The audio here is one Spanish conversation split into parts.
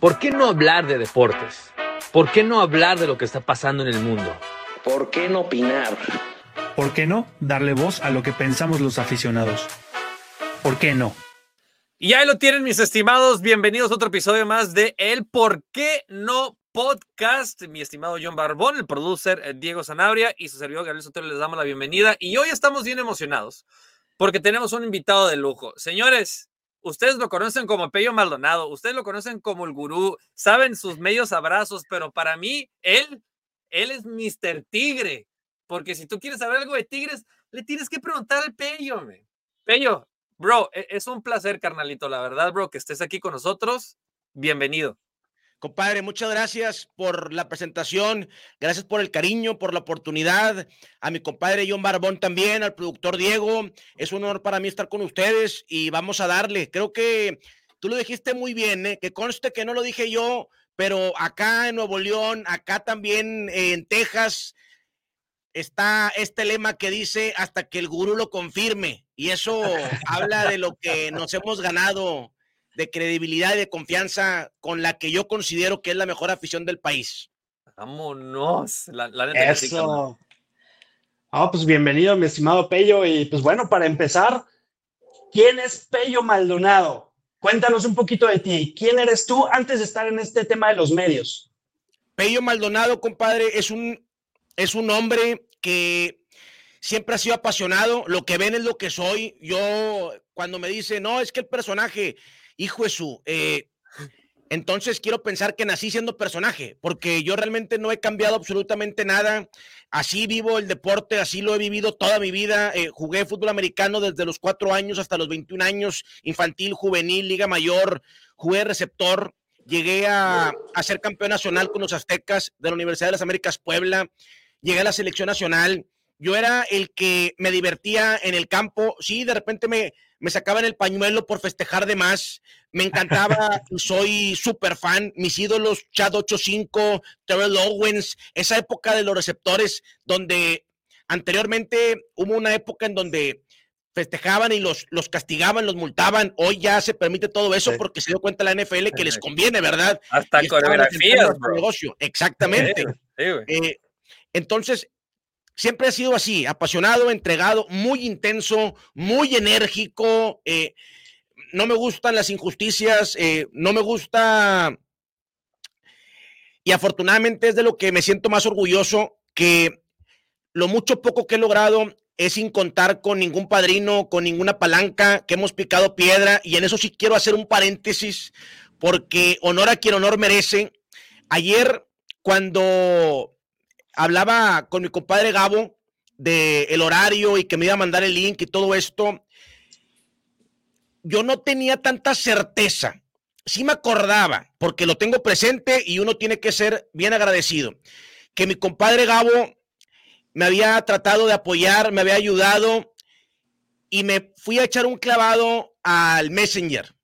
¿Por qué no hablar de deportes? ¿Por qué no hablar de lo que está pasando en el mundo? ¿Por qué no opinar? ¿Por qué no darle voz a lo que pensamos los aficionados? ¿Por qué no? Y ahí lo tienen, mis estimados. Bienvenidos a otro episodio más de El Por qué no podcast. Mi estimado John Barbón, el producer eh, Diego Sanabria y su servidor Gabriel Sotelo les damos la bienvenida. Y hoy estamos bien emocionados porque tenemos un invitado de lujo. Señores, Ustedes lo conocen como Pello Maldonado, ustedes lo conocen como el gurú, saben sus medios abrazos, pero para mí, él, él es Mr. Tigre, porque si tú quieres saber algo de tigres, le tienes que preguntar al Pello, me. Pello, bro, e, es un placer, carnalito, la verdad, bro, que estés aquí con nosotros. Bienvenido. Compadre, muchas gracias por la presentación, gracias por el cariño, por la oportunidad. A mi compadre John Barbón también, al productor Diego. Es un honor para mí estar con ustedes y vamos a darle. Creo que tú lo dijiste muy bien, ¿eh? que conste que no lo dije yo, pero acá en Nuevo León, acá también en Texas, está este lema que dice hasta que el gurú lo confirme. Y eso habla de lo que nos hemos ganado de credibilidad y de confianza con la que yo considero que es la mejor afición del país. Vámonos. La, Eso. Ah, pues bienvenido, mi estimado Pello. Y pues bueno, para empezar, ¿quién es Pello Maldonado? Cuéntanos un poquito de ti. ¿Quién eres tú antes de estar en este tema de los medios? Pello Maldonado, compadre, es un, es un hombre que siempre ha sido apasionado. Lo que ven es lo que soy. Yo, cuando me dice, no, es que el personaje hijo de su, eh, entonces quiero pensar que nací siendo personaje, porque yo realmente no he cambiado absolutamente nada. Así vivo el deporte, así lo he vivido toda mi vida. Eh, jugué fútbol americano desde los cuatro años hasta los 21 años, infantil, juvenil, liga mayor, jugué receptor. Llegué a, a ser campeón nacional con los aztecas de la Universidad de las Américas Puebla. Llegué a la selección nacional. Yo era el que me divertía en el campo. Sí, de repente me, me sacaban el pañuelo por festejar de más. Me encantaba, soy súper fan. Mis ídolos, Chad 85, Terrell Owens, esa época de los receptores, donde anteriormente hubo una época en donde festejaban y los, los castigaban, los multaban. Hoy ya se permite todo eso porque se dio cuenta la NFL que les conviene, ¿verdad? Hasta coreografías, negocio. Exactamente. Eh, entonces, siempre ha sido así, apasionado, entregado, muy intenso, muy enérgico. Eh, no me gustan las injusticias, eh, no me gusta... Y afortunadamente es de lo que me siento más orgulloso, que lo mucho poco que he logrado es sin contar con ningún padrino, con ninguna palanca, que hemos picado piedra. Y en eso sí quiero hacer un paréntesis, porque honor a quien honor merece. Ayer, cuando hablaba con mi compadre Gabo del el horario y que me iba a mandar el link y todo esto. Yo no tenía tanta certeza. Sí me acordaba, porque lo tengo presente y uno tiene que ser bien agradecido, que mi compadre Gabo me había tratado de apoyar, me había ayudado y me fui a echar un clavado al Messenger.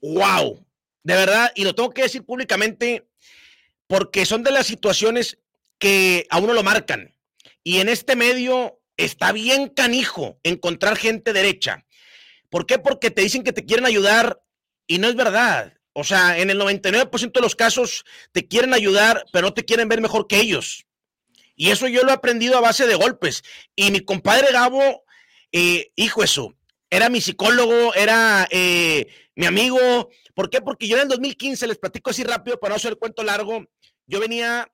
¡Wow! De verdad, y lo tengo que decir públicamente porque son de las situaciones que a uno lo marcan. Y en este medio está bien canijo encontrar gente derecha. ¿Por qué? Porque te dicen que te quieren ayudar y no es verdad. O sea, en el 99% de los casos te quieren ayudar, pero no te quieren ver mejor que ellos. Y eso yo lo he aprendido a base de golpes. Y mi compadre Gabo, eh, hijo eso, era mi psicólogo, era eh, mi amigo. ¿Por qué? Porque yo en el 2015, les platico así rápido para no hacer el cuento largo, yo venía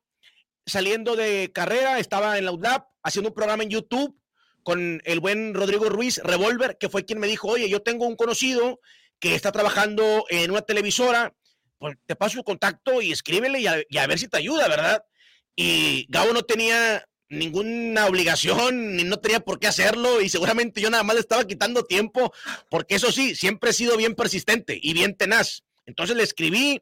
saliendo de carrera, estaba en la UDLAP haciendo un programa en YouTube con el buen Rodrigo Ruiz, Revolver, que fue quien me dijo, oye, yo tengo un conocido que está trabajando en una televisora, pues te paso su contacto y escríbele y a, ver si te ayuda, ¿verdad? Y Gabo no tenía ninguna obligación, ni no tenía por qué hacerlo, y seguramente yo nada más le estaba quitando tiempo, porque eso sí, siempre he sido bien persistente y bien tenaz. Entonces le escribí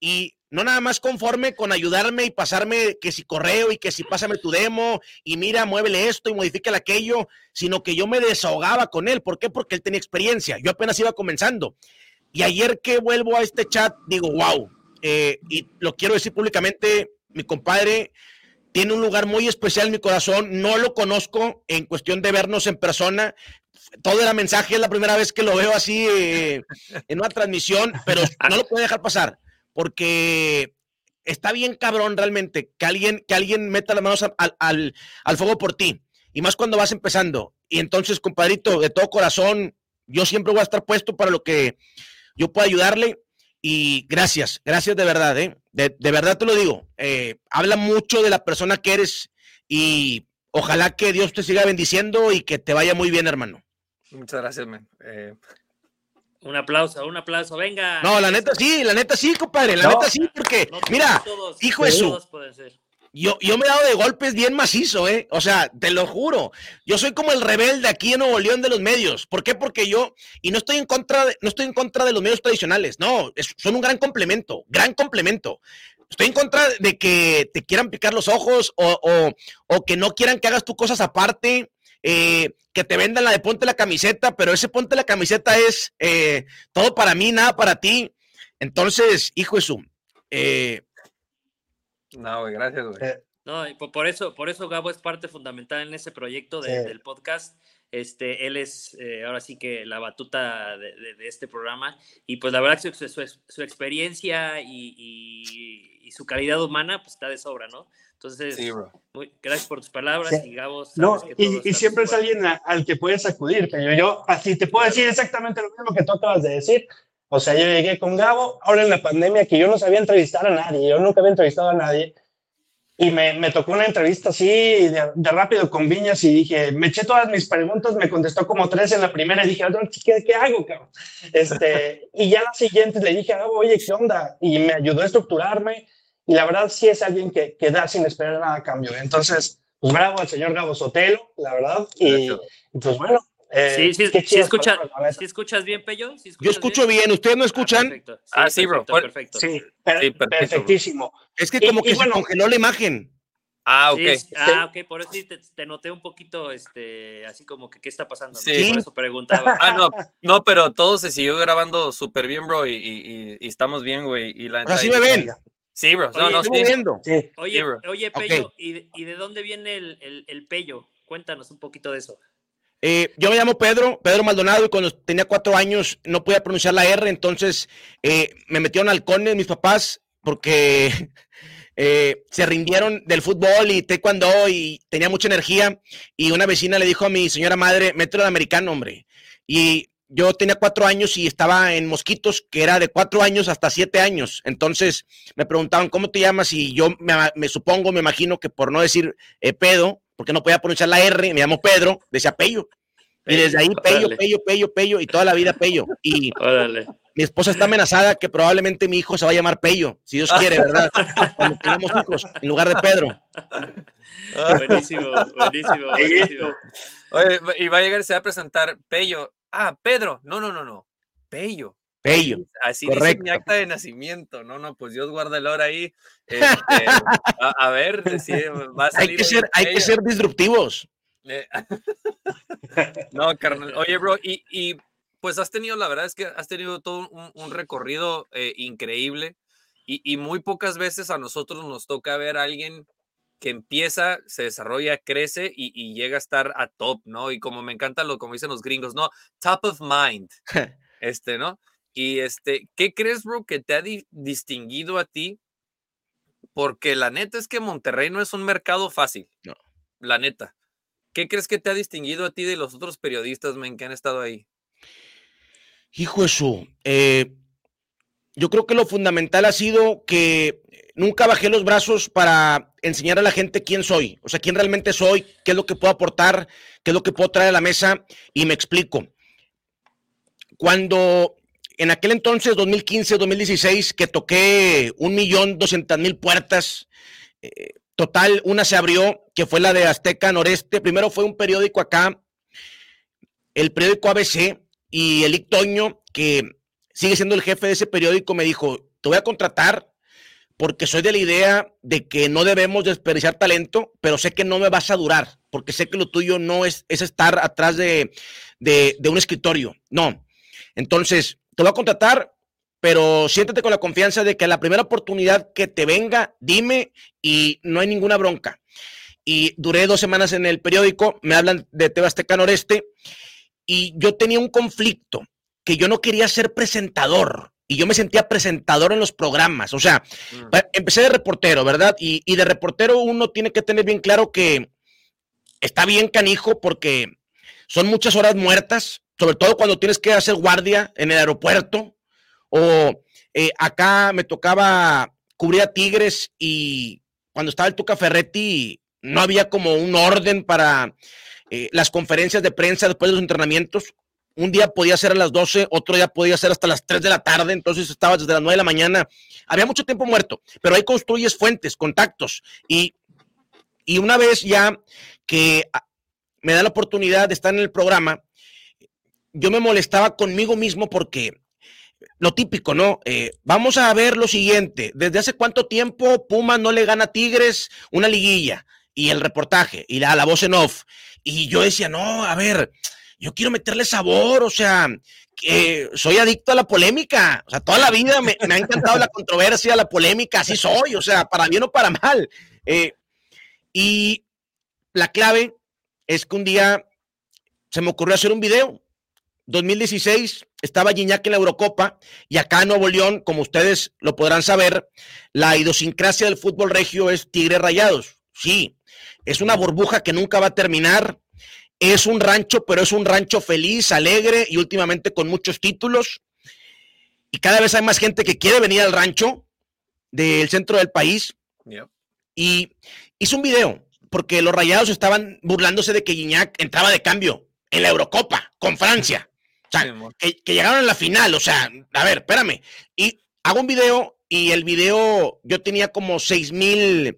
y no nada más conforme con ayudarme y pasarme que si correo y que si pásame tu demo y mira, muévele esto y modifícale aquello, sino que yo me desahogaba con él. ¿Por qué? Porque él tenía experiencia. Yo apenas iba comenzando. Y ayer que vuelvo a este chat, digo, wow, eh, y lo quiero decir públicamente, mi compadre tiene un lugar muy especial en mi corazón. No lo conozco en cuestión de vernos en persona. Todo era mensaje, es la primera vez que lo veo así eh, en una transmisión, pero no lo puedo dejar pasar porque está bien cabrón realmente que alguien, que alguien meta las manos al, al, fuego por ti. Y más cuando vas empezando. Y entonces, compadrito, de todo corazón, yo siempre voy a estar puesto para lo que yo pueda ayudarle. Y gracias, gracias de verdad, ¿eh? de, de, verdad te lo digo. Eh, habla mucho de la persona que eres y ojalá que Dios te siga bendiciendo y que te vaya muy bien, hermano. Muchas gracias, man. Eh, un aplauso, un aplauso, venga. No, la neta sí, la neta sí, compadre, la neta sí, porque, mira, hijo de su, yo, yo me he dado de golpes bien macizo, ¿eh? O sea, te lo juro. Yo soy como el rebelde aquí en Nuevo León de los medios. ¿Por qué? Porque yo, y no estoy en contra de, no estoy en contra de los medios tradicionales, no, son un gran complemento, gran complemento. Estoy en contra de que te quieran picar los ojos o, o, o que no quieran que hagas tus cosas aparte. Eh, que te vendan la de ponte la camiseta, pero ese ponte la camiseta es eh, todo para mí, nada para ti. Entonces, hijo de su, eh, no, güey, gracias, güey. Eh, no, por eso, por eso Gabo es parte fundamental en ese proyecto del podcast. Este, él es eh, ahora sí que la batuta de, este programa. Y pues la verdad que su, experiencia y, su calidad humana pues está de sobra, ¿no? Entonces, Muy, gracias por tus palabras y Gabo. No, y, siempre es alguien al que puedes acudir, pero yo así te puedo decir exactamente lo mismo que tú acabas de decir. O sea, yo llegué con Gabo, ahora en la pandemia, que yo no sabía entrevistar a nadie, yo nunca había entrevistado a nadie. Y me, me tocó una entrevista así de, rápido con Viñas y dije, me eché todas mis preguntas, me contestó como tres en la primera y dije, ¿qué, qué hago, cabrón? Este, y ya las siguientes le dije, Gabo, oye, ¿qué onda? Y me ayudó a estructurarme. Y la verdad sí es alguien que, que da sin esperar nada a cambio. Entonces, pues bravo al señor Gabo Sotelo, la verdad. Y, y pues bueno, eh, sí, sí, sí, escucha, ¿sí escuchas bien, Pello? Yo escucho bien. ¿ustedes no escuchan? Ah, sí, bro. Perfecto. Sí, perfectísimo. Es que como que se congeló la imagen. Ah, ok. ah, ok, por eso te, noté un poquito, este, así como que qué está pasando. Sí. Por eso preguntaba. Ah, no, no, pero todo se siguió grabando súper bien, bro, y, y, y, estamos bien, güey. Y la Así me ven. Sí, bro. No, no, sí. Oye, oye, Pello, ¿y, ¿y, de dónde viene el, el, el Pello? Cuéntanos un poquito de eso. Eh, yo me llamo Pedro, Pedro Maldonado, y cuando tenía cuatro años no podía pronunciar la R, entonces eh, me metieron halcones mis papás porque eh, se rindieron del fútbol y taekwondo y tenía mucha energía. Y una vecina le dijo a mi señora madre, mételo de americano, hombre. Y yo tenía cuatro años y estaba en Mosquitos, que era de cuatro años hasta siete años. Entonces me preguntaban, ¿cómo te llamas? Y yo me, supongo, me imagino que por no decir pedo, porque no podía pronunciar la R, me llamo Pedro, decía Pello. Y desde ahí, Pello, Pello, Pello, Pello, y toda la vida Pello. Y mi esposa está amenazada que probablemente mi hijo se va a llamar Pello, si Dios quiere, ¿verdad? Cuando tengamos hijos, en lugar de Pedro. Buenísimo, buenísimo, buenísimo. Oye, y va a llegar se va a presentar Pello. Ah, Pedro. No, no, no, no. Pello. Pello. Así dice mi acta de nacimiento. No, no, pues Dios guarda el oro ahí. Este, a, ver, si va a salir. Hay que ser, hay que ser disruptivos. Eh, no, carnal. Oye, bro, y, y, pues has tenido, la verdad es que has tenido todo un, recorrido eh, increíble y, y, muy pocas veces a nosotros nos toca ver a alguien que empieza, se desarrolla, crece y, y, llega a estar a top, ¿no? Y como me encanta lo como dicen los gringos, ¿no? Top of mind, este, ¿no? Y este, ¿qué crees, bro, que te ha distinguido a ti? Porque la neta es que Monterrey no es un mercado fácil. No. La neta. ¿Qué crees que te ha distinguido a ti de los otros periodistas, men, que han estado ahí? Hijo eso, eh, yo creo que lo fundamental ha sido que nunca bajé los brazos para enseñar a la gente quién soy, o sea, quién realmente soy, qué es lo que puedo aportar, qué es lo que puedo traer a la mesa, y me explico. Cuando en aquel entonces, 2015, 2016, que toqué un millón doscientas mil puertas, eh, total, una se abrió, que fue la de Azteca Noreste. Primero fue un periódico acá, el periódico ABC, y el Toño, que sigue siendo el jefe de ese periódico, me dijo, te voy a contratar porque soy de la idea de que no debemos desperdiciar talento, pero sé que no me vas a durar, porque sé que lo tuyo no es, es estar atrás de, de, de un escritorio, no. Entonces, te voy a contratar, pero siéntete con la confianza de que a la primera oportunidad que te venga, dime y no hay ninguna bronca. Y duré dos semanas en el periódico, me hablan de Tebasteca Noreste y yo tenía un conflicto que yo no quería ser presentador y yo me sentía presentador en los programas. O sea, mm. empecé de reportero, ¿verdad? Y, y de reportero uno tiene que tener bien claro que está bien canijo porque son muchas horas muertas, sobre todo cuando tienes que hacer guardia en el aeropuerto o eh, acá me tocaba cubrir a Tigres y cuando estaba el Tuca Ferretti no había como un orden para eh, las conferencias de prensa después de los entrenamientos. Un día podía ser a las 12, otro día podía ser hasta las 3 de la tarde, entonces estaba desde las 9 de la mañana. Había mucho tiempo muerto, pero ahí construyes fuentes, contactos. Y, y una vez ya que ah, me da la oportunidad de estar en el programa, yo me molestaba conmigo mismo porque lo típico, ¿no? Eh, vamos a ver lo siguiente. ¿Desde hace cuánto tiempo Puma no le gana a Tigres una liguilla? Y el reportaje, y la, la voz en off. Y yo decía, no, a ver, yo quiero meterle sabor, o sea, soy adicto a la polémica. O sea, toda la vida me, ha encantado la controversia, la polémica, así soy, o sea, para bien o para mal. Eh, y la clave es que un día se me ocurrió hacer un video 2016 estaba Gignac en la Eurocopa y acá en Nuevo León, como ustedes lo podrán saber, la idiosincrasia del fútbol regio es Tigres Rayados. Sí, es una burbuja que nunca va a terminar. Es un rancho, pero es un rancho feliz, alegre y últimamente con muchos títulos. Y cada vez hay más gente que quiere venir al rancho del centro del país. Y hizo un video porque los rayados estaban burlándose de que Gignac entraba de cambio en la Eurocopa con Francia. O sea, que, llegaron a la final, o sea, a ver, espérame. Y hago un video y el video, yo tenía como 6 mil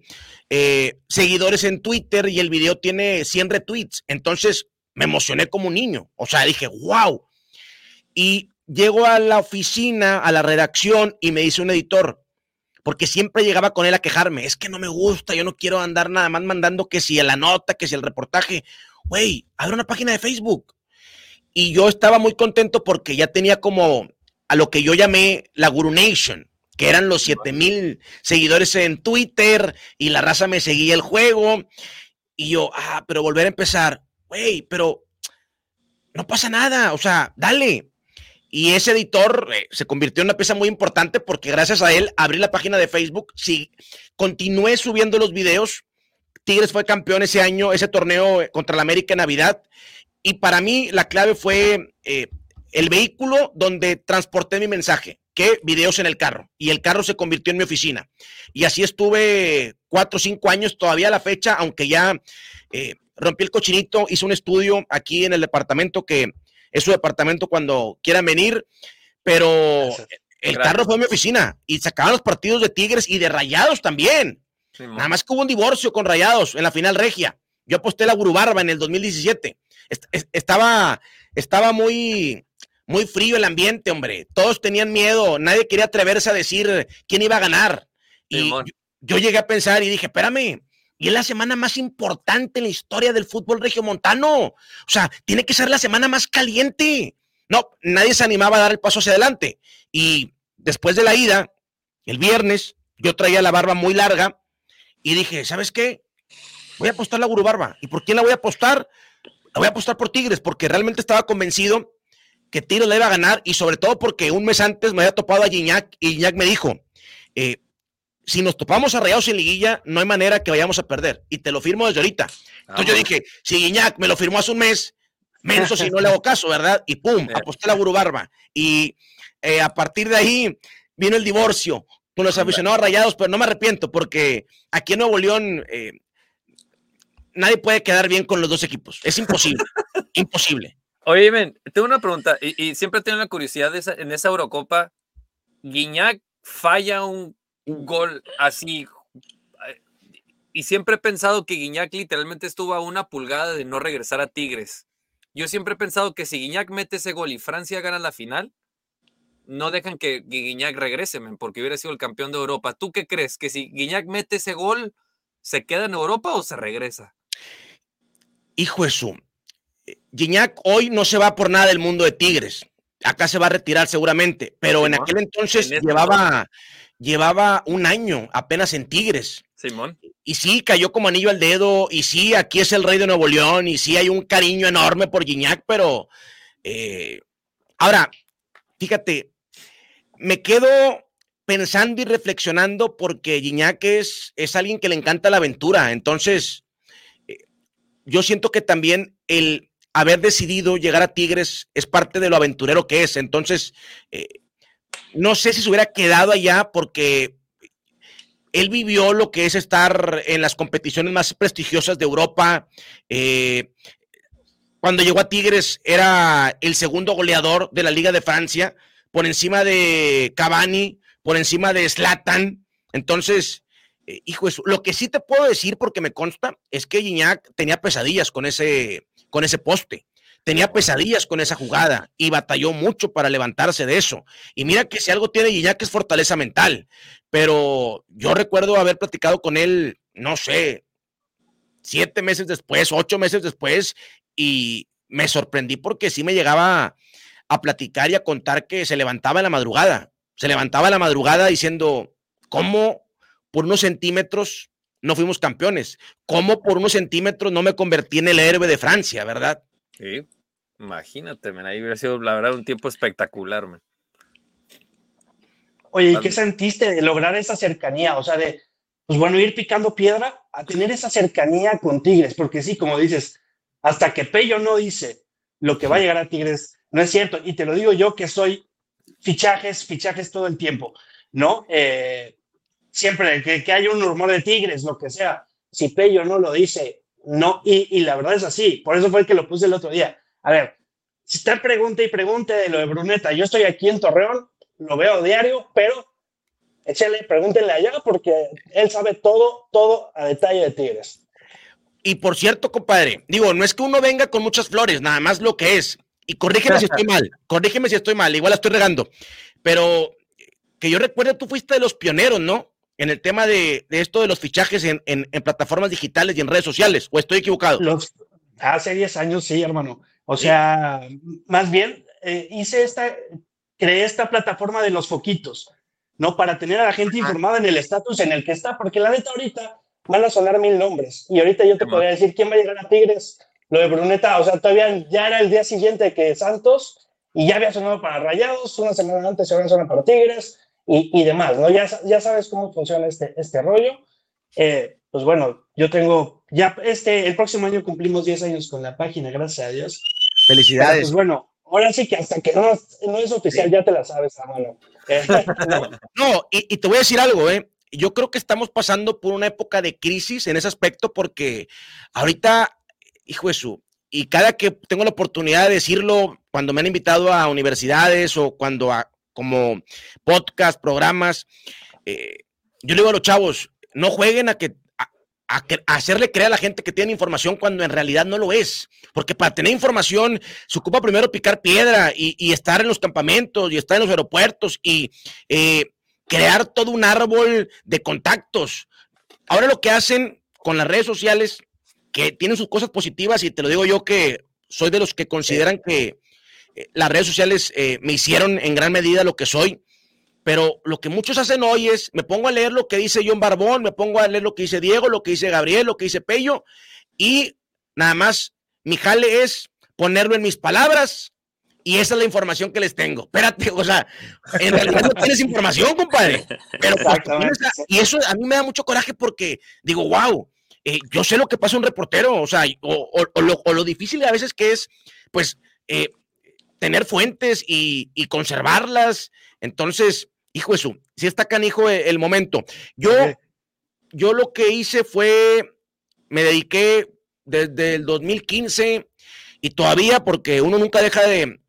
eh, seguidores en Twitter y el video tiene 100 retweets. Entonces me emocioné como un niño. O sea, dije, wow. Y llego a la oficina, a la redacción y me dice un editor, porque siempre llegaba con él a quejarme, es que no me gusta, yo no quiero andar nada más mandando que si la nota, que si el reportaje. Güey, abre una página de Facebook. Y yo estaba muy contento porque ya tenía como a lo que yo llamé la Guru Nation, que eran los 7 mil seguidores en Twitter y la raza me seguía el juego. Y yo, ah, pero volver a empezar, güey, pero no pasa nada, o sea, dale. Y ese editor eh, se convirtió en una pieza muy importante porque gracias a él abrí la página de Facebook, sí, continué subiendo los videos. Tigres fue campeón ese año, ese torneo eh, contra la América en Navidad. Y para mí la clave fue eh, el vehículo donde transporté mi mensaje, que videos en el carro. Y el carro se convirtió en mi oficina. Y así estuve cuatro o cinco años todavía a la fecha, aunque ya eh, rompí el cochinito, hice un estudio aquí en el departamento, que es su departamento cuando quieran venir, pero el carro fue mi oficina y sacaban los partidos de Tigres y de Rayados también. Nada más que hubo un divorcio con Rayados en la final regia. Yo aposté la Gurubarba en el 2017 estaba, estaba muy, muy frío el ambiente, hombre. Todos tenían miedo, nadie quería atreverse a decir quién iba a ganar. Y yo, llegué a pensar y dije, espérame, y es la semana más importante en la historia del fútbol regiomontano. O sea, tiene que ser la semana más caliente. No, nadie se animaba a dar el paso hacia adelante. Y después de la ida, el viernes, yo traía la barba muy larga y dije, ¿sabes qué? Voy a apostar la Gurubarba. ¿Y por quién la voy a apostar? Voy a apostar por Tigres porque realmente estaba convencido que Tigres le iba a ganar y sobre todo porque un mes antes me había topado a Gignac y Gignac me dijo, eh, si nos topamos a Rayados en liguilla, no hay manera que vayamos a perder. Y te lo firmo desde ahorita. Entonces yo dije, si Gignac me lo firmó hace un mes, menos si no le hago caso, ¿verdad? Y pum, aposté la Gurubarba. Y eh, a partir de ahí vino el divorcio con los aficionados rayados, pero no me arrepiento porque aquí en Nuevo León eh, nadie puede quedar bien con los dos equipos. Es imposible. imposible. Oye, men, tengo una pregunta y, siempre tengo la curiosidad de esa, en esa Eurocopa. Guiñac falla un, gol así y siempre he pensado que Guiñac literalmente estuvo a una pulgada de no regresar a Tigres. Yo siempre he pensado que si Guiñac mete ese gol y Francia gana la final, no dejan que Guiñac regrese, men, porque hubiera sido el campeón de Europa. ¿Tú qué crees? ¿Que si Guiñac mete ese gol, se queda en Europa o se regresa? Hijo de su. Gignac hoy no se va por nada del mundo de Tigres. Acá se va a retirar seguramente, pero en aquel entonces llevaba, llevaba un año apenas en Tigres. Simón. Y sí, cayó como anillo al dedo, y sí, aquí es el rey de Nuevo León, y sí hay un cariño enorme por Gignac, pero eh, ahora, fíjate, me quedo pensando y reflexionando porque Gignac es, es alguien que le encanta la aventura. Entonces, yo siento que también el haber decidido llegar a Tigres es parte de lo aventurero que es. Entonces, eh, no sé si se hubiera quedado allá porque él vivió lo que es estar en las competiciones más prestigiosas de Europa. Eh, cuando llegó a Tigres era el segundo goleador de la Liga de Francia, por encima de Cavani, por encima de Slatan. Entonces, eh, hijo, eso, lo que sí te puedo decir, porque me consta, es que Gignac tenía pesadillas con ese, con ese poste. Tenía pesadillas con esa jugada y batalló mucho para levantarse de eso. Y mira que si algo tiene Gignac es fortaleza mental. Pero yo recuerdo haber platicado con él, no sé, siete meses después, ocho meses después, y me sorprendí porque sí me llegaba a platicar y a contar que se levantaba en la madrugada se levantaba la madrugada diciendo, ¿cómo por unos centímetros no fuimos campeones? ¿Cómo por unos centímetros no me convertí en el héroe de Francia, verdad? Sí, imagínate, man, ahí hubiera sido, la verdad, un tiempo espectacular, man. Oye, ¿y qué sentiste de lograr esa cercanía? O sea, de, pues bueno, ir picando piedra a tener esa cercanía con Tigres, porque sí, como dices, hasta que Pello no dice lo que va a llegar a Tigres, no es cierto. Y te lo digo yo que soy fichajes, fichajes todo el tiempo, ¿no? Eh, siempre que, que haya un rumor de Tigres, lo que sea, si Pello no lo dice, no, y, la verdad es así, por eso fue el que lo puse el otro día. A ver, si usted pregunta y pregunte de lo de Bruneta, yo estoy aquí en Torreón, lo veo diario, pero échale, pregúntenle allá porque él sabe todo, todo a detalle de Tigres. Y por cierto, compadre, digo, no es que uno venga con muchas flores, nada más lo que es. Y corrígeme si estoy mal, corrígeme si estoy mal, igual la estoy regando. Pero que yo recuerdo, tú fuiste de los pioneros, ¿no? En el tema de, esto de los fichajes en, plataformas digitales y en redes sociales, ¿o estoy equivocado? hace 10 años, sí, hermano. O sea, más bien, eh, hice esta, creé esta plataforma de los foquitos, ¿no? Para tener a la gente informada en el estatus en el que está, porque la neta ahorita van a sonar mil nombres. Y ahorita yo te podría decir quién va a llegar a Tigres, lo de Bruneta, o sea, todavía ya era el día siguiente que Santos y ya había sonado para Rayados, una semana antes se había sonado para Tigres y, y, demás, ¿no? Ya, ya sabes cómo funciona este, este rollo. Eh, pues bueno, yo tengo, ya este, el próximo año cumplimos 10 años con la página, gracias a Dios. Felicidades. pues bueno, ahora sí que hasta que no, no es oficial, ya te la sabes, hermano. no, no y, y, te voy a decir algo, ¿eh? Yo creo que estamos pasando por una época de crisis en ese aspecto porque ahorita hijo de su, y cada que tengo la oportunidad de decirlo, cuando me han invitado a universidades o cuando a, como podcast, programas, eh, yo le digo a los chavos, no jueguen a que a, hacerle creer a la gente que tiene información cuando en realidad no lo es. Porque para tener información se ocupa primero picar piedra y, estar en los campamentos y estar en los aeropuertos y eh, crear todo un árbol de contactos. Ahora lo que hacen con las redes sociales que tienen sus cosas positivas y te lo digo yo que soy de los que consideran que eh, las redes sociales eh, me hicieron en gran medida lo que soy, pero lo que muchos hacen hoy es, me pongo a leer lo que dice John Barbón, me pongo a leer lo que dice Diego, lo que dice Gabriel, lo que dice Pello, y nada más mi jale es ponerlo en mis palabras y esa es la información que les tengo. Espérate, o sea, en realidad no tienes información, compadre. Pero y eso a mí me da mucho coraje porque digo, wow, eh, yo sé lo que pasa un reportero, o sea, o, lo, difícil a veces que es, pues, eh, tener fuentes y, conservarlas. Entonces, hijo eso, si está canijo el, el momento. Yo, yo lo que hice fue, me dediqué desde el 2015 y todavía, porque uno nunca deja de,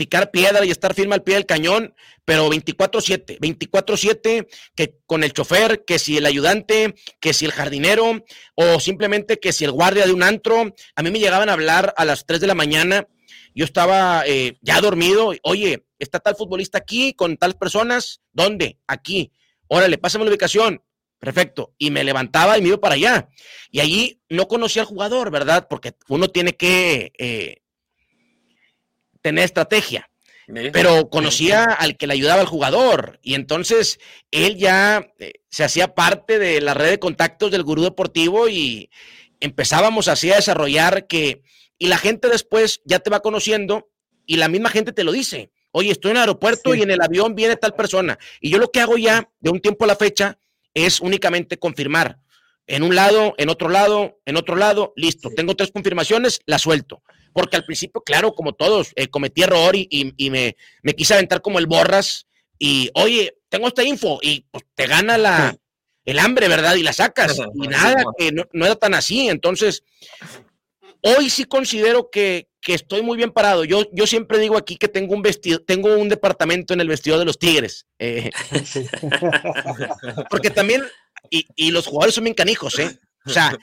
picar piedra y estar firme al pie del cañón, pero 24/7, 24/7, que con el chofer, que si el ayudante, que si el jardinero, o simplemente que si el guardia de un antro, a mí me llegaban a hablar a las 3 de la mañana, yo estaba eh, ya dormido, oye, está tal futbolista aquí con tales personas, ¿dónde? Aquí, órale, pásame la ubicación, Perfecto. Y me levantaba y me iba para allá. Y allí no conocía al jugador, ¿verdad? Porque uno tiene que eh, tener estrategia. Pero conocía al que le ayudaba al jugador y entonces él ya eh, se hacía parte de la red de contactos del gurú deportivo y empezábamos así a desarrollar que, y la gente después ya te va conociendo y la misma gente te lo dice. Oye, estoy en el aeropuerto y en el avión viene tal persona. Y yo lo que hago ya de un tiempo a la fecha es únicamente confirmar. En un lado, en otro lado, en otro lado, listo. Tengo tres confirmaciones, la suelto. Porque al principio, claro, como todos, eh, cometí error y, me, me, quise aventar como el borras. Y, oye, tengo esta info y pues, te gana la, el hambre, ¿verdad? Y la sacas. Y nada, que no, no era tan así. Entonces, hoy sí considero que, que estoy muy bien parado. Yo, yo siempre digo aquí que tengo un vestido, tengo un departamento en el vestido de los Tigres. Eh, porque también, y, y, los jugadores son bien canijos, ¿eh? O sea,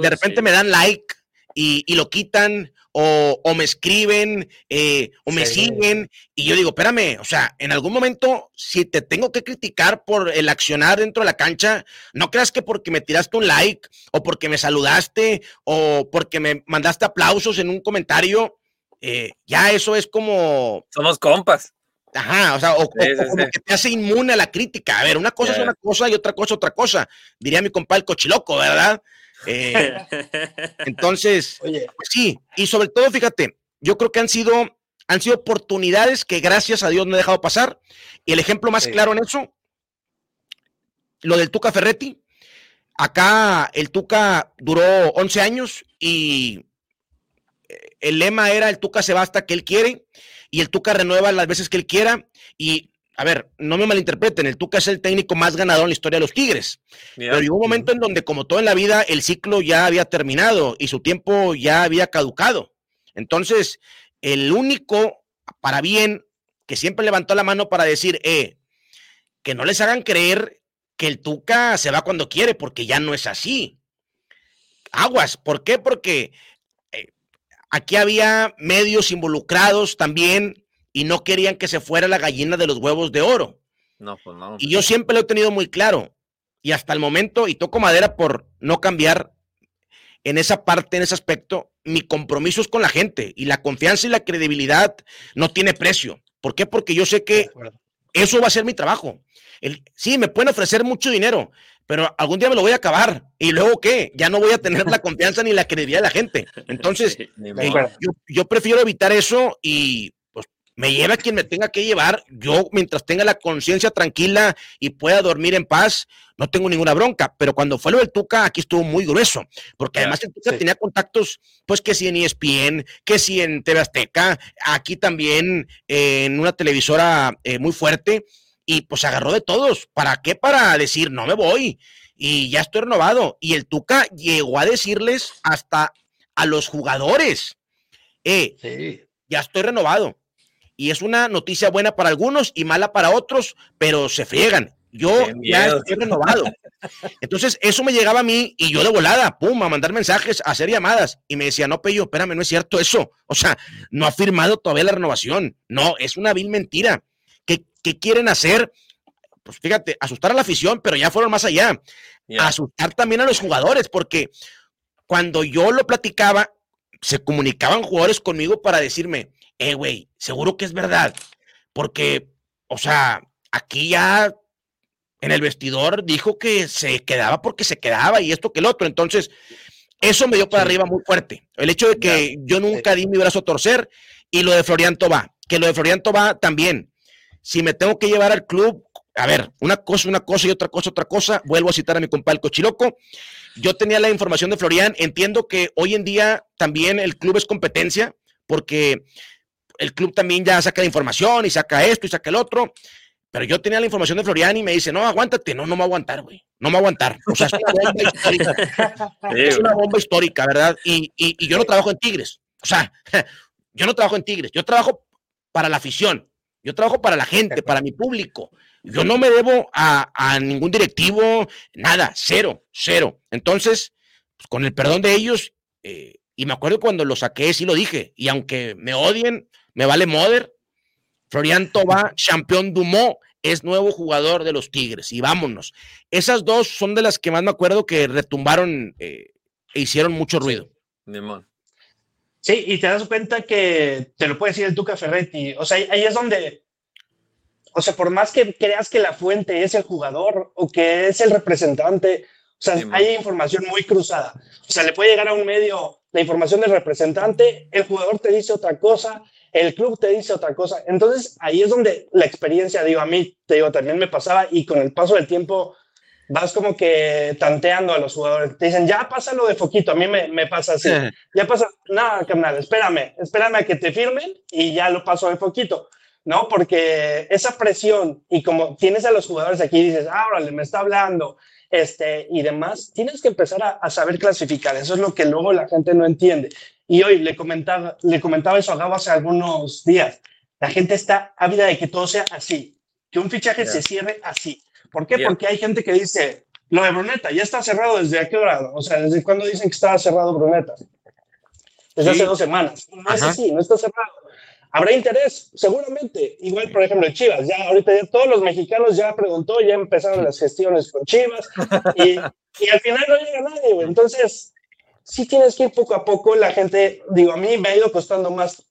de repente me dan like y, y lo quitan, o, me escriben eh, o me siguen y yo digo, espérame, o sea, en algún momento, si te tengo que criticar por el accionar dentro de la cancha, no creas que porque me tiraste un like o porque me saludaste o porque me mandaste aplausos en un comentario, eh, ya eso es como... Somos compas. Ajá, o sea, o, como que te hace inmune a la crítica. A ver, una cosa es una cosa y otra cosa otra cosa. Diría mi compa el cochiloco, ¿verdad? Eh, entonces, pues sí, y sobre todo, fíjate, yo creo que han sido, han sido oportunidades que gracias a Dios no he dejado pasar. Y el ejemplo más claro en eso, lo del Tuca Ferretti. Acá el Tuca duró 11 años y el lema era el Tuca se va hasta que él quiere y el Tuca renueva las veces que él quiera y a ver, no me malinterpreten, el Tuca es el técnico más ganador en la historia de los Tigres. Pero hubo un momento en donde, como todo en la vida, el ciclo ya había terminado y su tiempo ya había caducado. Entonces, el único, para bien, que siempre levantó la mano para decir, eh, que no les hagan creer que el Tuca se va cuando quiere, porque ya no es así. Aguas, ¿por qué? Porque eh, aquí había medios involucrados también y no querían que se fuera la gallina de los huevos de oro. No, pues no. Y yo siempre lo he tenido muy claro. Y hasta el momento, y toco madera por no cambiar en esa parte, en ese aspecto, mi compromiso es con la gente y la confianza y la credibilidad no tiene precio. ¿Por qué? Porque yo sé que eso va a ser mi trabajo. El, sí, me pueden ofrecer mucho dinero, pero algún día me lo voy a acabar. ¿Y luego qué? Ya no voy a tener la confianza ni la credibilidad de la gente. Entonces, eh, yo, yo, prefiero evitar eso y me lleva quien me tenga que llevar. Yo, mientras tenga la conciencia tranquila y pueda dormir en paz, no tengo ninguna bronca. Pero cuando fue lo del Tuca, aquí estuvo muy grueso, porque además el Tuca tenía contactos, pues que si en ESPN, que si en TV Azteca, aquí también eh, en una televisora eh, muy fuerte, y pues agarró de todos. ¿Para qué? Para decir, no me voy y ya estoy renovado. Y el Tuca llegó a decirles hasta a los jugadores, eh, ya estoy renovado y es una noticia buena para algunos y mala para otros, pero se friegan. Yo ya estoy renovado. Entonces, eso me llegaba a mí y yo de volada, pum, a mandar mensajes, a hacer llamadas. Y me decía, no, Pello, espérame, no es cierto eso. O sea, no ha firmado todavía la renovación. No, es una vil mentira. ¿Qué, qué quieren hacer? Pues fíjate, asustar a la afición, pero ya fueron más allá. Asustar también a los jugadores, porque cuando yo lo platicaba, se comunicaban jugadores conmigo para decirme, eh, güey, seguro que es verdad, porque, o sea, aquí ya en el vestidor dijo que se quedaba porque se quedaba y esto que el otro, entonces, eso me dio para arriba muy fuerte. El hecho de que yo nunca di mi brazo a torcer y lo de Florian Toba, que lo de Florian Toba también. Si me tengo que llevar al club, a ver, una cosa, una cosa y otra cosa, otra cosa, vuelvo a citar a mi compadre Cochiloco. Yo tenía la información de Florian, entiendo que hoy en día también el club es competencia, porque el club también ya saca la información y saca esto y saca el otro. Pero yo tenía la información de Florian y me dice, no, aguántate, no, no me va a aguantar, güey, no me va a aguantar. O sea, es una bomba histórica. es una bomba histórica, ¿verdad? Y, y, yo no trabajo en Tigres. O sea, yo no trabajo en Tigres, yo trabajo para la afición, yo trabajo para la gente, para mi público. Yo no me debo a, a ningún directivo, nada, cero, cero. Entonces, pues, con el perdón de ellos, eh, y me acuerdo cuando lo saqué, sí lo dije, y aunque me odien, me vale Moder. Florian Toba, campeón Dumont, es nuevo jugador de los Tigres. Y vámonos. Esas dos son de las que más me acuerdo que retumbaron eh, e hicieron mucho ruido. Sí, y te das cuenta que te lo puede decir el Tuca Ferretti. O sea, ahí es donde, o sea, por más que creas que la fuente es el jugador o que es el representante, o sea, hay información muy cruzada. O sea, le puede llegar a un medio la información del representante, el jugador te dice otra cosa, el club te dice otra cosa. Entonces ahí es donde la experiencia, digo, a mí, te digo, también me pasaba y con el paso del tiempo vas como que tanteando a los jugadores. Te dicen, ya pásalo de foquito, a mí me, me pasa así. ya pasa, nada, carnal, espérame, espérame a que te firmen y ya lo paso de foquito. ¿no? Porque esa presión y como tienes a los jugadores aquí y dices, ah, órale, me está hablando, este, y demás, tienes que empezar a, saber clasificar. Eso es lo que luego la gente no entiende. Y hoy le comentaba, le comentaba eso a Gabo hace algunos días. La gente está ávida de que todo sea así, que un fichaje se cierre así. ¿Por qué? Porque hay gente que dice, lo de Bruneta ya está cerrado desde a qué hora, o sea, desde cuándo dicen que estaba cerrado Bruneta. Desde hace dos semanas. No es así, no está cerrado. Habrá interés, seguramente. Igual, por ejemplo, Chivas. Ya ahorita ya todos los mexicanos ya preguntó, ya empezaron las gestiones con Chivas y, y al final no llega nadie, güey. Entonces, sí tienes que ir poco a poco. La gente, digo, a mí me ha ido costando más,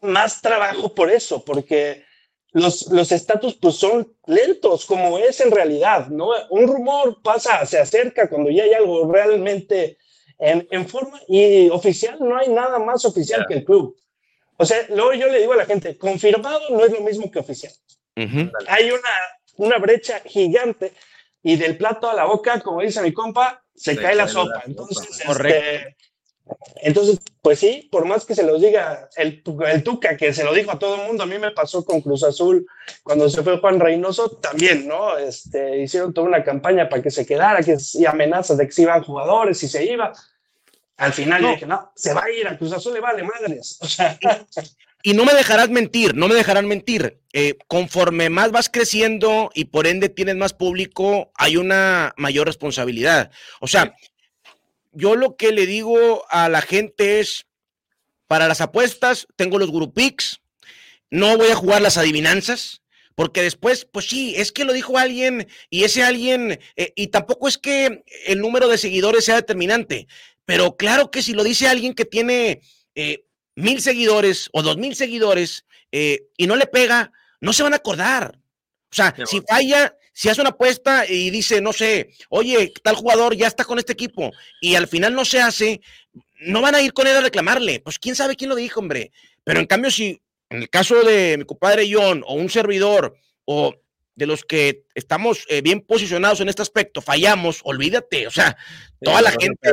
más trabajo por eso, porque los, los estatus pues son lentos, como es en realidad, ¿no? Un rumor pasa, se acerca cuando ya hay algo realmente en, en forma y oficial, no hay nada más oficial que el club. O sea, luego yo le digo a la gente, confirmado no es lo mismo que oficial. Hay una, una brecha gigante y del plato a la boca, como dice mi compa, se, cae, la sopa. entonces, este, entonces, pues sí, por más que se los diga el, el, Tuca, que se lo dijo a todo el mundo, a mí me pasó con Cruz Azul cuando se fue Juan Reynoso, también, ¿no? Este, hicieron toda una campaña para que se quedara, que y amenazas de que se iban jugadores y se iba. Al final no. dije, no, se va a ir, a Cruz Azul le vale madres. O sea, y no me dejarás mentir, no me dejarán mentir. Eh, conforme más vas creciendo y por ende tienes más público, hay una mayor responsabilidad. O sea, yo lo que le digo a la gente es, para las apuestas, tengo los Grupix, no voy a jugar las adivinanzas, porque después, pues sí, es que lo dijo alguien y ese alguien, eh, y tampoco es que el número de seguidores sea determinante. Pero claro que si lo dice alguien que tiene eh, mil seguidores o dos mil seguidores eh, y no le pega, no se van a acordar. O sea, si falla, si hace una apuesta y dice, no sé, oye, tal jugador ya está con este equipo y al final no se hace, no van a ir con él a reclamarle. Pues quién sabe quién lo dijo, hombre. Pero en cambio, si en el caso de mi compadre John o un servidor o de los que estamos eh, bien posicionados en este aspecto, fallamos, olvídate. O sea, toda la gente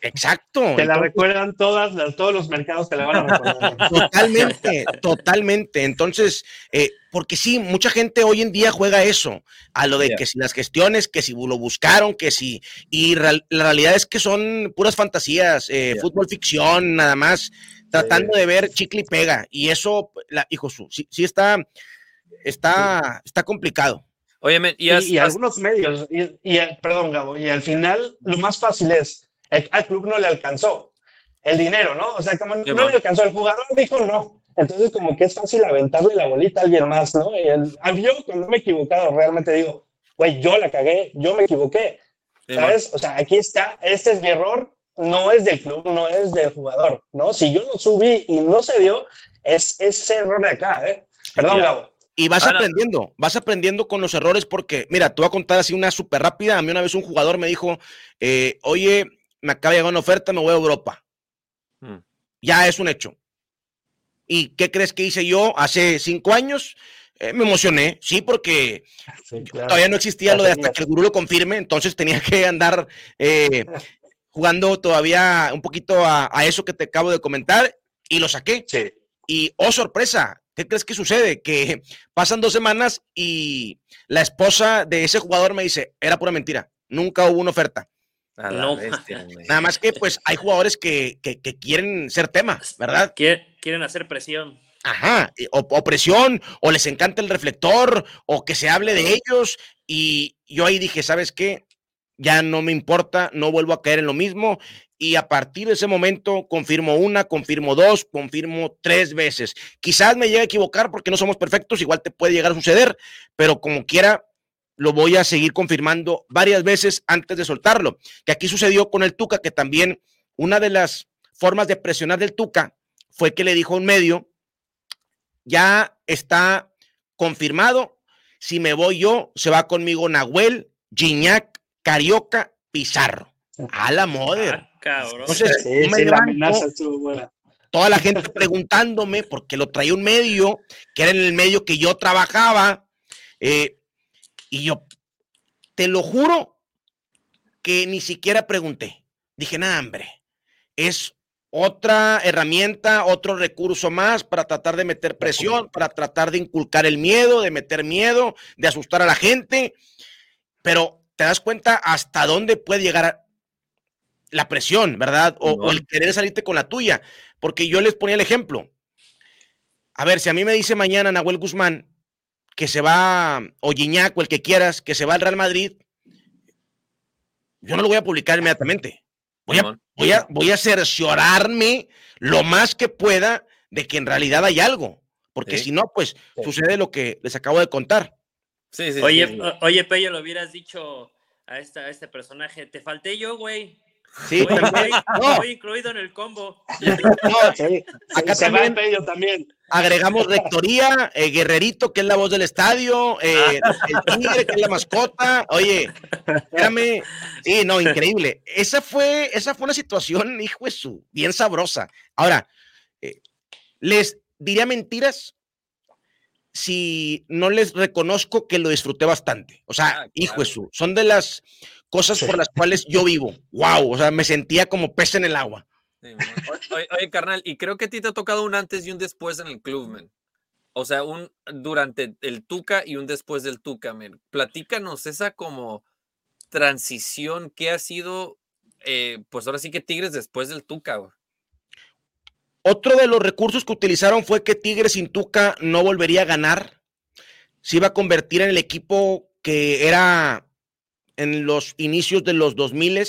Exacto. Te la recuerdan todas, todos los mercados te la van a recordar. Totalmente, totalmente. Entonces, eh, porque sí, mucha gente hoy en día juega eso, a lo de que si las gestiones, que si lo buscaron, que si, y la realidad es que son puras fantasías, eh, fútbol ficción, nada más, tratando de ver chicle y pega. Y eso, la, hijo, sí, sí está, está, está complicado. Oye, y, algunos medios, y, perdón, Gabo, y al final lo más fácil es al club no le alcanzó el dinero, ¿no? O sea, como no le alcanzó, el jugador dijo no. Entonces, como que es fácil aventarle la bolita a alguien más, ¿no? Y el, yo, cuando me he equivocado, realmente digo, güey, yo la cagué, yo me equivoqué. ¿Sabes? O sea, aquí está, este es mi error, no es del club, no es del jugador, ¿no? Si yo lo subí y no se dio, es ese error de acá, ¿eh? Perdón, Gabo. Y vas aprendiendo, vas aprendiendo con los errores porque, mira, te voy a contar así una súper rápida. A mí una vez un jugador me dijo, eh, oye, me acaba de llegar una oferta, me voy a Europa. Hmm. Ya es un hecho. ¿Y qué crees que hice yo hace cinco años? Eh, me emocioné, sí, porque todavía no existía lo de hasta que el gurú lo confirme, entonces tenía que andar eh, jugando todavía un poquito a, eso que te acabo de comentar y lo saqué. Y, oh, sorpresa, ¿qué crees que sucede? Que pasan dos semanas y la esposa de ese jugador me dice, era pura mentira, nunca hubo una oferta. Nada más que pues hay jugadores que, quieren ser temas, ¿verdad? Quieren hacer presión. Ajá, o, presión, o les encanta el reflector, o que se hable de ellos. Y yo ahí dije, ¿sabes qué? Ya no me importa, no vuelvo a caer en lo mismo. Y a partir de ese momento confirmo una, confirmo dos, confirmo tres veces. Quizás me llegue a equivocar porque no somos perfectos, igual te puede llegar a suceder, pero como quiera, lo voy a seguir confirmando varias veces antes de soltarlo. Que aquí sucedió con el Tuca, que también una de las formas de presionar del Tuca fue que le dijo a un medio, ya está confirmado, si me voy yo, se va conmigo Nahuel, Gignac, Carioca, Pizarro. A la moda. Ah. Entonces, sí, sí, la amenaza toda la gente preguntándome, porque lo traía un medio, que era en el medio que yo trabajaba, eh, y yo, te lo juro que ni siquiera pregunté. Dije, nada, hombre, es otra herramienta, otro recurso más para tratar de meter presión, para tratar de inculcar el miedo, de meter miedo, de asustar a la gente. Pero te das cuenta hasta dónde puede llegar la presión, ¿verdad? O, el querer salirte con la tuya. Porque yo les ponía el ejemplo. A ver, si a mí me dice mañana Nahuel Guzmán que se va, o Gignac, o el que quieras, que se va al Real Madrid, yo no lo voy a publicar inmediatamente. Voy a, voy a, voy a cerciorarme lo más que pueda de que en realidad hay algo. Porque si no, pues sucede lo que les acabo de contar. Sí, sí, oye, oye, Pello, lo hubieras dicho a, esta, a este personaje. Te falté yo, güey. Sí, Estoy incluido en el combo. Acá se también, va también. Agregamos rectoría, eh, Guerrerito, que es la voz del estadio, eh, el Tigre, que es la mascota. Oye, espérame. Sí, no, increíble. Esa fue, esa fue una situación, hijo de su, bien sabrosa. Ahora, eh, les diría mentiras si no les reconozco que lo disfruté bastante. O sea, ah, hijo de su, son de las cosas por las cuales yo vivo. Wow, o sea, me sentía como pez en el agua. oye, carnal, y creo que a ti te ha tocado un antes y un después en el club, man. O sea, un durante el Tuca y un después del Tuca, man. Platícanos esa como transición que ha sido, eh, pues ahora sí que Tigres después del Tuca. Otro de los recursos que utilizaron fue que Tigres sin Tuca no volvería a ganar. Se iba a convertir en el equipo que era en los inicios de los 2000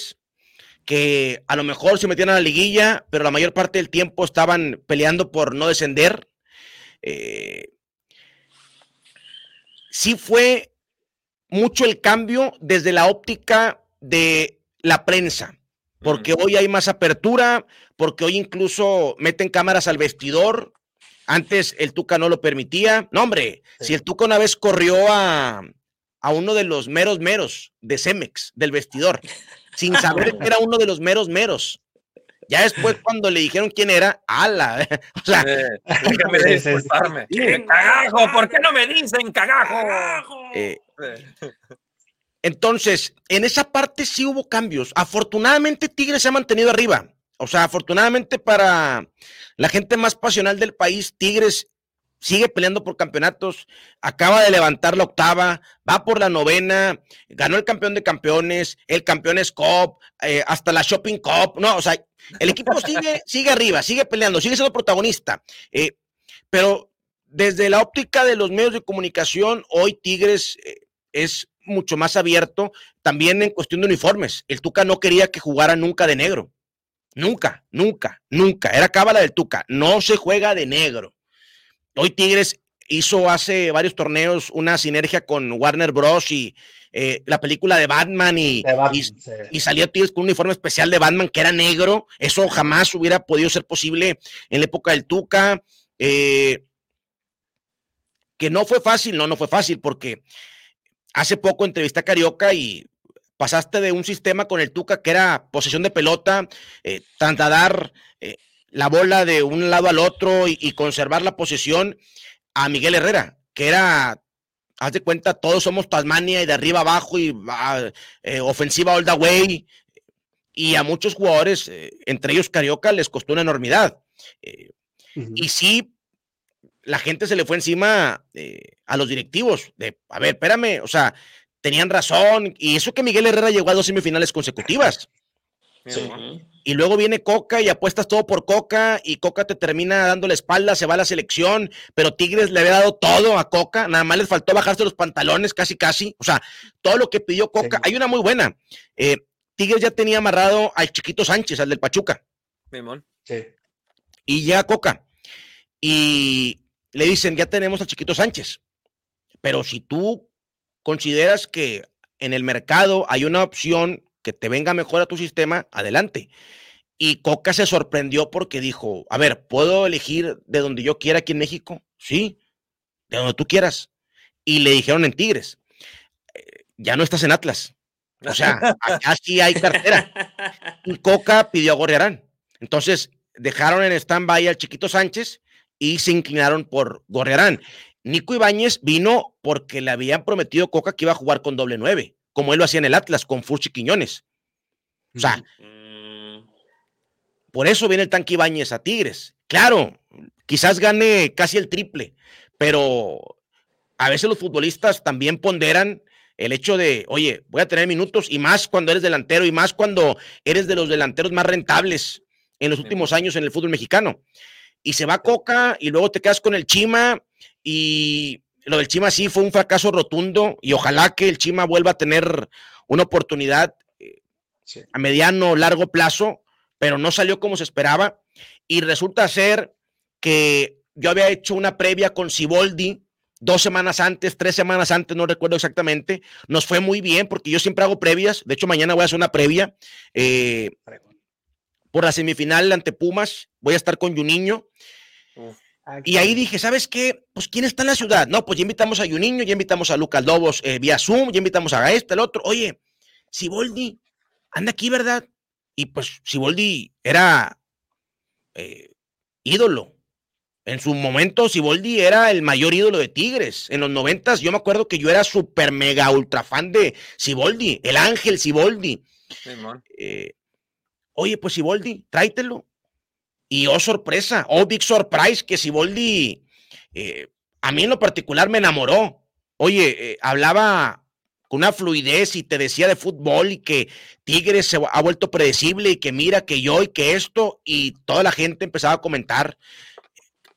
que a lo mejor se metían a la liguilla, pero la mayor parte del tiempo estaban peleando por no descender. Eh, sí fue mucho el cambio desde la óptica de la prensa, porque hoy hay más apertura, porque hoy incluso meten cámaras al vestidor. Antes el Tuca no lo permitía. No, hombre, si el Tuca una vez corrió a, a uno de los meros meros de Cemex, del vestidor, sin saber que era uno de los meros meros. Ya después, cuando le dijeron quién era, ala. O sea, déjame disculparme. ¡Cagajo! ¿Por qué no me dicen cagajo? Eh, entonces, en esa parte sí hubo cambios. Afortunadamente, Tigres se ha mantenido arriba. O sea, afortunadamente para la gente más pasional del país, Tigres sigue peleando por campeonatos, acaba de levantar la octava, va por la novena, ganó el campeón de campeones, el campeones Cup, eh, hasta la Shopping Cup, no, o sea, el equipo sigue, sigue arriba, sigue peleando, sigue siendo protagonista, eh, pero desde la óptica de los medios de comunicación, hoy Tigres eh, es mucho más abierto, también en cuestión de uniformes, el Tuca no quería que jugara nunca de negro, nunca, nunca, nunca, era cábala del Tuca, no se juega de negro Hoy Tigres hizo hace varios torneos una sinergia con Warner Bros. y eh, la película de Batman y, y, salió Tigres con un uniforme especial de Batman que era negro. Eso jamás hubiera podido ser posible en la época del Tuca. Eh, que no fue fácil, no, no fue fácil porque hace poco entrevisté a Carioca y pasaste de un sistema con el Tuca que era posesión de pelota, eh, trasladar eh, la bola de un lado al otro y, conservar la posesión a Miguel Herrera, que era, haz de cuenta, todos somos Tasmania y de arriba abajo y ah, eh, ofensiva all the way. Y a muchos jugadores, eh, entre ellos Carioca, les costó una enormidad. Eh, y sí, la gente se le fue encima a los directivos de, a ver, espérame, o sea, tenían razón. Y eso que Miguel Herrera llegó a dos semifinales consecutivas. Y luego viene Coca y apuestas todo por Coca y Coca te termina dando la espalda, se va a la selección, pero Tigres le había dado todo a Coca, nada más les faltó bajarse los pantalones casi casi, o sea, todo lo que pidió Coca, hay una muy buena. Eh, Tigres ya tenía amarrado al chiquito Sánchez, al del Pachuca. Sí. Y llega Coca y le dicen, ya tenemos al chiquito Sánchez, pero si tú consideras que en el mercado hay una opción que te venga mejor a tu sistema, adelante. Y Coca se sorprendió porque dijo, a ver, ¿puedo elegir de donde yo quiera aquí en México? Sí, de donde tú quieras. Y le dijeron en Tigres, eh, ya no estás en Atlas. O sea, acá sí hay cartera. Y Coca pidió a Gorriarán. Entonces, dejaron en stand-by al Chiquito Sánchez y se inclinaron por Gorriarán. Nico Ibáñez vino porque le habían prometido Coca que iba a jugar con doble nueve, como él lo hacía en el Atlas, con Furchi Quiñones. O sea, mm. por eso viene el tanque Ibáñez a Tigres. Claro, quizás gane casi el triple, pero a veces los futbolistas también ponderan el hecho de, oye, voy a tener minutos y más cuando eres delantero y más cuando eres de los delanteros más rentables en los últimos años en el fútbol mexicano. Y se va Coca y luego te quedas con el Chima y lo del Chima sí fue un fracaso rotundo y ojalá que el Chima vuelva a tener una oportunidad eh, a mediano o largo plazo, pero no salió como se esperaba y resulta ser que yo había hecho una previa con Siboldi dos semanas antes, tres semanas antes, no recuerdo exactamente. Nos fue muy bien porque yo siempre hago previas. De hecho, mañana voy a hacer una previa eh, por la semifinal ante Pumas. Voy a estar con Juninho. Y ahí dije, ¿sabes qué? Pues ¿quién está en la ciudad? No, pues ya invitamos a Juninho, ya invitamos a Lucas Lobos eh, vía Zoom, ya invitamos a este, el otro. Oye, Siboldi, anda aquí, ¿verdad? Y pues Siboldi era eh, ídolo en su momento, Siboldi era el mayor ídolo de Tigres. En los noventas, yo me acuerdo que yo era súper mega ultra fan de Siboldi, el ángel Siboldi. Eh, oye, pues Siboldi, tráetelo. Y oh, sorpresa, oh, big surprise, que Siboldi, eh, a mí en lo particular me enamoró. Oye, eh, hablaba con una fluidez y te decía de fútbol y que Tigres se ha vuelto predecible y que mira que yo y que esto, y toda la gente empezaba a comentar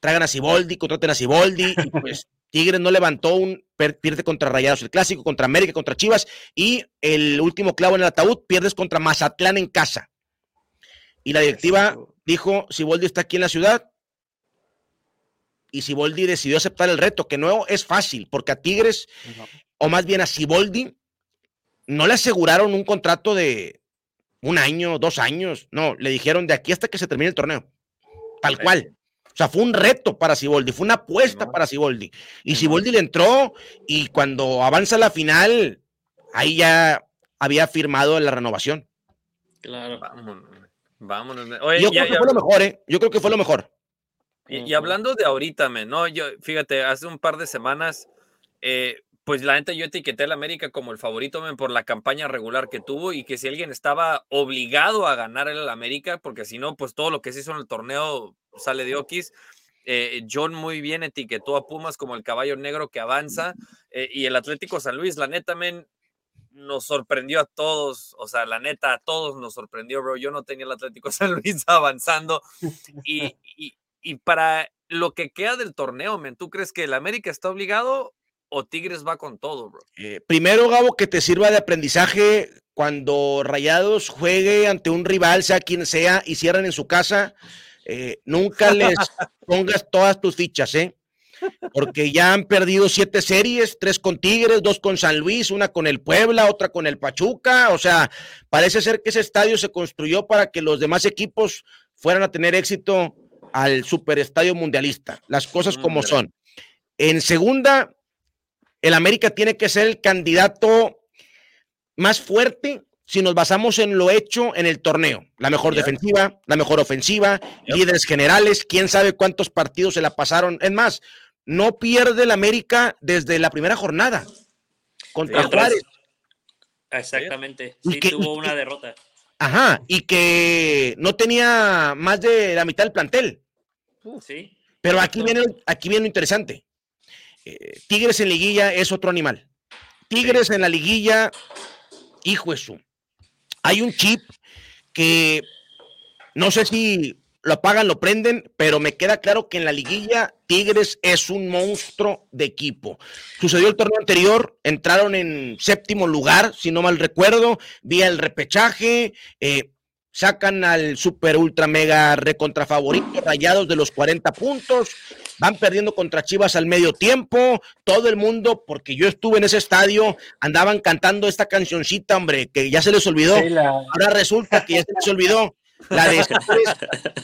traigan a Ciboldi, contraten a Ciboldi, y pues Tigres no levantó un, pierde contra Rayados el clásico, contra América, contra Chivas, y el último clavo en el ataúd, pierdes contra Mazatlán en casa. Y la directiva dijo, Ciboldi está aquí en la ciudad, y Ciboldi decidió aceptar el reto, que no es fácil, porque a Tigres, o más bien a Ciboldi, no le aseguraron un contrato de un año, dos años, no, le dijeron de aquí hasta que se termine el torneo, tal cual. O sea, fue un reto para Siboldi, fue una apuesta para Siboldi. Y Siboldi le entró y cuando avanza la final, ahí ya había firmado la renovación. Claro. Vámonos. Vámonos. yo creo que fue lo mejor, ¿eh? Yo creo que fue lo mejor. Y, hablando de ahorita, ¿no? Yo, fíjate, hace un par de semanas, eh, pues la gente yo etiqueté al América como el favorito men, por la campaña regular que tuvo y que si alguien estaba obligado a ganar el América, porque si no, pues todo lo que se hizo en el torneo sale de Oquis. Eh, John muy bien etiquetó a Pumas como el caballo negro que avanza eh, y el Atlético San Luis, la neta, men, nos sorprendió a todos, o sea, la neta, a todos nos sorprendió, bro. Yo no tenía el Atlético San Luis avanzando y, y, para lo que queda del torneo, men, ¿tú crees que el América está obligado o Tigres va con todo, bro? Eh, primero, Gabo, que te sirva de aprendizaje cuando Rayados juegue ante un rival, sea quien sea, y cierren en su casa eh, nunca les pongas todas tus fichas, ¿eh? Porque ya han perdido siete series, tres con Tigres, dos con San Luis, una con el Puebla, otra con el Pachuca. O sea, parece ser que ese estadio se construyó para que los demás equipos fueran a tener éxito al superestadio mundialista. Las cosas como son. En segunda, el América tiene que ser el candidato más fuerte si nos basamos en lo hecho en el torneo. La mejor defensiva, la mejor ofensiva, líderes generales, quién sabe cuántos partidos se la pasaron. Es más, no pierde el América desde la primera jornada contra Juárez. Exactamente, sí, tuvo una derrota. Ajá, y que no tenía más de la mitad del plantel. sí. Pero aquí viene, aquí viene lo interesante. Eh, Tigres en liguilla es otro animal. Tigres en la liguilla, hijo su hay un chip que no sé si lo apagan, lo prenden, pero me queda claro que en la liguilla Tigres es un monstruo de equipo. Sucedió el torneo anterior, entraron en séptimo lugar, si no mal recuerdo, vía el repechaje, eh, sacan al super ultra mega recontra favorito, rayados de los 40 puntos, van perdiendo contra Chivas al medio tiempo, todo el mundo, porque yo estuve en ese estadio, andaban cantando esta cancioncita, hombre, que ya se les olvidó. Ahora resulta que ya se les olvidó. La de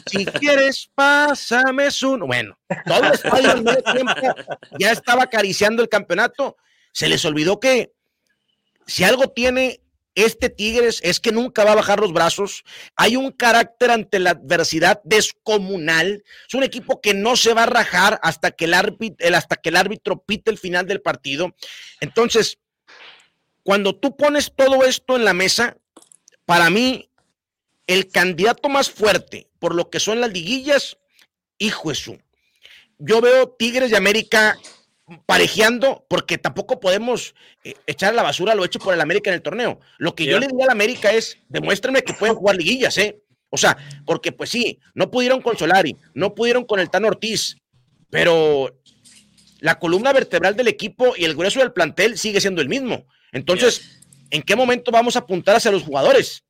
si quieres, pásame su. Bueno, todo el tiempo ya estaba acariciando el campeonato. Se les olvidó que si algo tiene este Tigres es que nunca va a bajar los brazos. Hay un carácter ante la adversidad descomunal. Es un equipo que no se va a rajar hasta que el hasta que el árbitro pite el final del partido. Entonces, cuando tú pones todo esto en la mesa, para mí, el candidato más fuerte por lo que son las liguillas, hijo su. Yo veo Tigres de América parejeando, porque tampoco podemos eh, echar la basura lo hecho por el América en el torneo. Lo que yo le diría al América es, demuéstrenme que pueden jugar liguillas, ¿eh? O sea, porque pues sí, no pudieron con Solari, no pudieron con el Tan Ortiz, pero la columna vertebral del equipo y el grueso del plantel sigue siendo el mismo. Entonces, ¿en qué momento vamos a apuntar hacia los jugadores?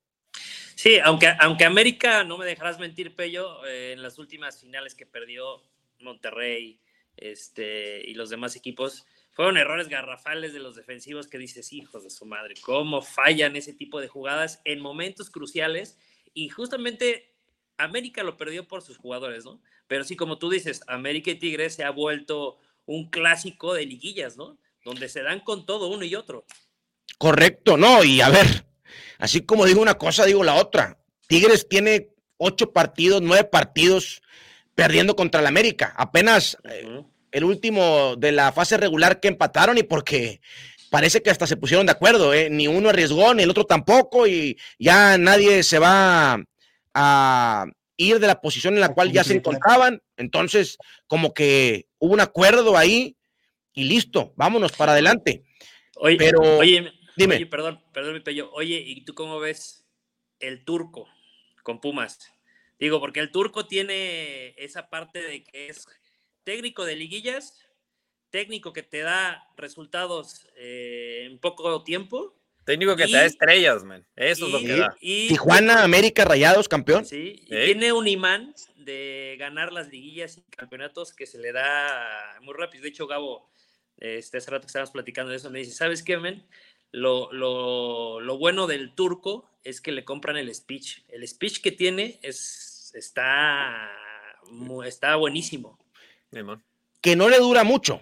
Sí, aunque, aunque América, no me dejarás mentir, Pello, eh, en las últimas finales que perdió Monterrey, este, y los demás equipos. Fueron errores garrafales de los defensivos que dices, hijos de su madre, cómo fallan ese tipo de jugadas en momentos cruciales. Y justamente América lo perdió por sus jugadores, ¿no? Pero sí, como tú dices, América y Tigres se ha vuelto un clásico de liguillas, ¿no? Donde se dan con todo uno y otro. Correcto, no, y a ver, así como digo una cosa, digo la otra. Tigres tiene ocho partidos, nueve partidos perdiendo contra el América. Apenas eh, el último de la fase regular que empataron y porque parece que hasta se pusieron de acuerdo, ¿eh? ni uno arriesgó, ni el otro tampoco, y ya nadie se va a ir de la posición en la cual ya se encontraban. Entonces, como que hubo un acuerdo ahí y listo, vámonos para adelante. Oye, Pero, oye, dime. perdón, perdón, mi pello. Oye, ¿y tú cómo ves el turco con Pumas? Digo, porque el turco tiene esa parte de que es técnico de liguillas, técnico que te da resultados eh, en poco tiempo. Técnico que te da estrellas, man. Eso es lo que da. Tijuana, América, Rayados, campeón. Sí, tiene un imán de ganar las liguillas y campeonatos que se le da muy rápido. De hecho, Gabo, este, hace rato que estábamos platicando de eso, me dice, ¿sabes qué, men? Lo, lo, lo bueno del turco es que le compran el speech. El speech que tiene es está, está buenísimo. Que no le dura mucho.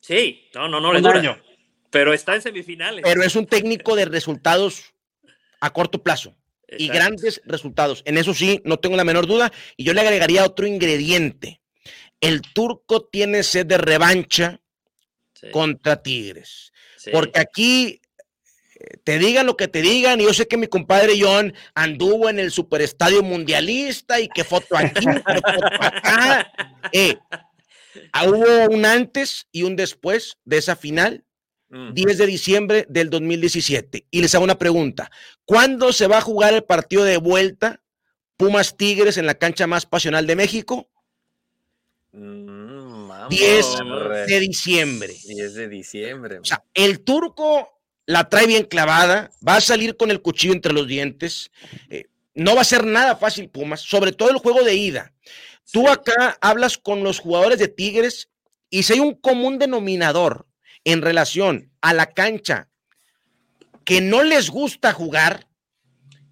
Sí, no, no, no le dura. Pero está en semifinales. Pero es un técnico de resultados a corto plazo y grandes resultados. En eso sí, no tengo la menor duda. Y yo le agregaría otro ingrediente. El turco tiene sed de revancha contra Tigres. Porque aquí te digan lo que te digan, y yo sé que mi compadre John anduvo en el superestadio mundialista y que foto aquí, foto acá. Eh, ah, hubo un antes y un después de esa final, 10 mm. de diciembre del 2017. Y les hago una pregunta: ¿cuándo se va a jugar el partido de vuelta Pumas Tigres en la cancha más pasional de México? 10 mm, de diciembre. 10 de diciembre. O sea, el turco la trae bien clavada, va a salir con el cuchillo entre los dientes. Eh, no va a ser nada fácil, Pumas, sobre todo el juego de ida. Tú acá hablas con los jugadores de Tigres y si hay un común denominador en relación a la cancha que no les gusta jugar,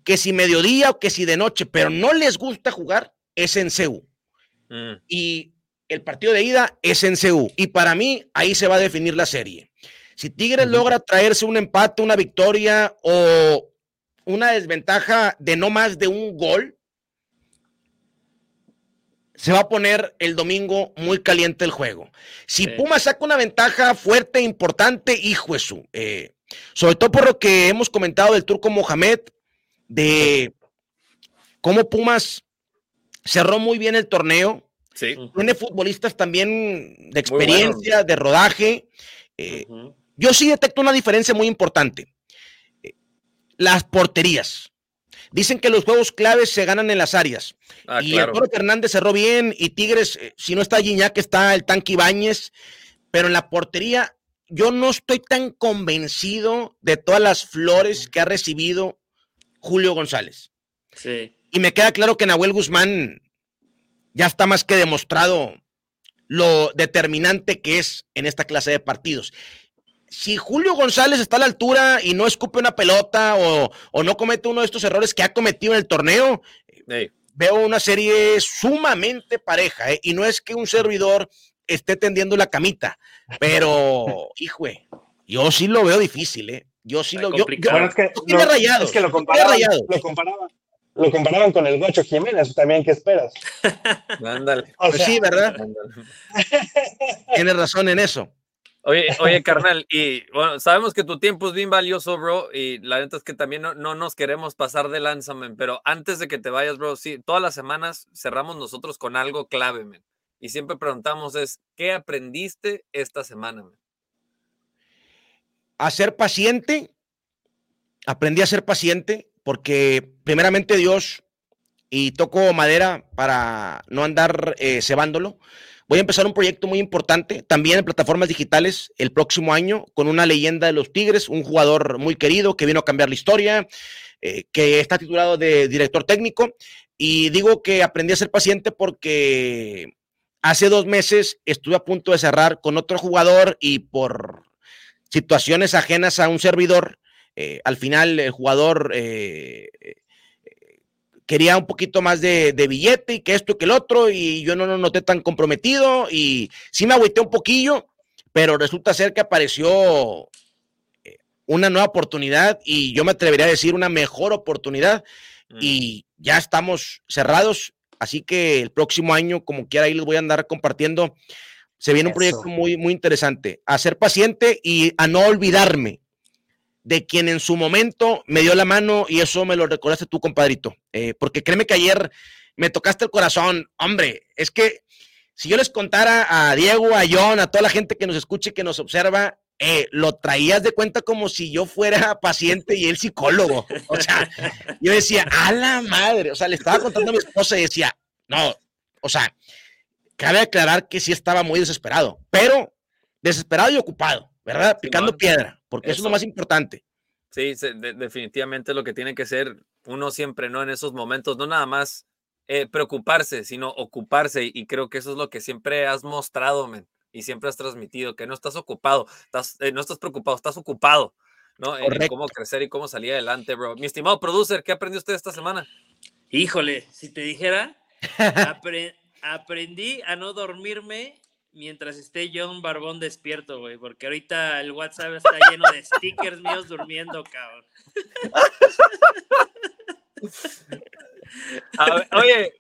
que si mediodía o que si de noche, pero no les gusta jugar, es en CEU. Mm. Y el partido de ida es en CEU. Y para mí ahí se va a definir la serie. Si Tigres logra traerse un empate, una victoria o una desventaja de no más de un gol, se va a poner el domingo muy caliente el juego. Si Pumas saca una ventaja fuerte, importante, hijo eso. Eh, sobre todo por lo que hemos comentado del turco Mohamed, de cómo Pumas cerró muy bien el torneo. Tiene futbolistas también de experiencia, de rodaje. Eh, yo sí detecto una diferencia muy importante. Las porterías. Dicen que los juegos claves se ganan en las áreas. Ah, y claro. Arturo Hernández cerró bien y Tigres, eh, si no está Gignac, está el Tanque Ibáñez. Pero en la portería, yo no estoy tan convencido de todas las flores que ha recibido Julio González. Sí. Y me queda claro que Nahuel Guzmán ya está más que demostrado lo determinante que es en esta clase de partidos si Julio González está a la altura y no escupe una pelota o, no comete uno de estos errores que ha cometido en el torneo, veo una serie sumamente pareja. ¿eh? Y no es que un servidor esté tendiendo la camita, pero, hijo, yo sí lo veo difícil. ¿eh? Yo sí lo. Yo, bueno, es que, lo, rayado, es que lo comparaban, lo comparaban, lo comparaban con el Gocho Jiménez, también, ¿qué esperas? Ándale. pues sí, ¿verdad? Tienes razón en eso. Oye, oye, carnal, y bueno, sabemos que tu tiempo es bien valioso, bro, y la neta es que también no, no nos queremos pasar de lanzamen, pero antes de que te vayas, bro, sí, todas las semanas cerramos nosotros con algo clave, man. Y siempre preguntamos es, ¿qué aprendiste esta semana, man? A ser paciente, aprendí a ser paciente, porque primeramente Dios, y toco madera para no andar eh, cebándolo, Voy a empezar un proyecto muy importante también en plataformas digitales el próximo año con una leyenda de los Tigres, un jugador muy querido que vino a cambiar la historia, eh, que está titulado de director técnico. Y digo que aprendí a ser paciente porque hace dos meses estuve a punto de cerrar con otro jugador y por situaciones ajenas a un servidor, eh, al final el jugador eh, quería un poquito más de, billete y que esto y que el otro, y yo no lo noté tan comprometido y sí me agüité un poquillo, pero resulta ser que apareció eh, una nueva oportunidad y yo me atrevería a decir una mejor oportunidad mm. y ya estamos cerrados, así que el próximo año, como quiera, ahí les voy a andar compartiendo. Se viene un proyecto muy, muy interesante. A ser paciente y a no olvidarme de quien en su momento me dio la mano y eso me lo recordaste tú, compadrito. Eh, porque créeme que ayer me tocaste el corazón. Hombre, es que si yo les contara a Diego, a John, a toda la gente que nos escuche, que nos observa, eh, lo traías de cuenta como si yo fuera paciente y él psicólogo. O sea, yo decía, a la madre. O sea, le estaba contando a mi esposa y decía, no, o sea, cabe aclarar que sí estaba muy desesperado, pero desesperado y ocupado, ¿verdad? Picando piedra porque eso. es lo más importante. Sí, definitivamente lo que tiene que ser uno siempre, ¿no? En esos momentos, no nada más eh, preocuparse, sino ocuparse. Y creo que eso es lo que siempre has mostrado, men, y siempre has transmitido, que no estás ocupado, estás, eh, no estás preocupado, estás ocupado, ¿no? En cómo crecer y cómo salir adelante, bro. Mi estimado producer, ¿qué aprendió usted esta semana? Híjole, si te dijera, aprendí a no dormirme mientras esté John Barbón despierto, güey, porque ahorita el WhatsApp está lleno de stickers míos durmiendo, cabrón. oye,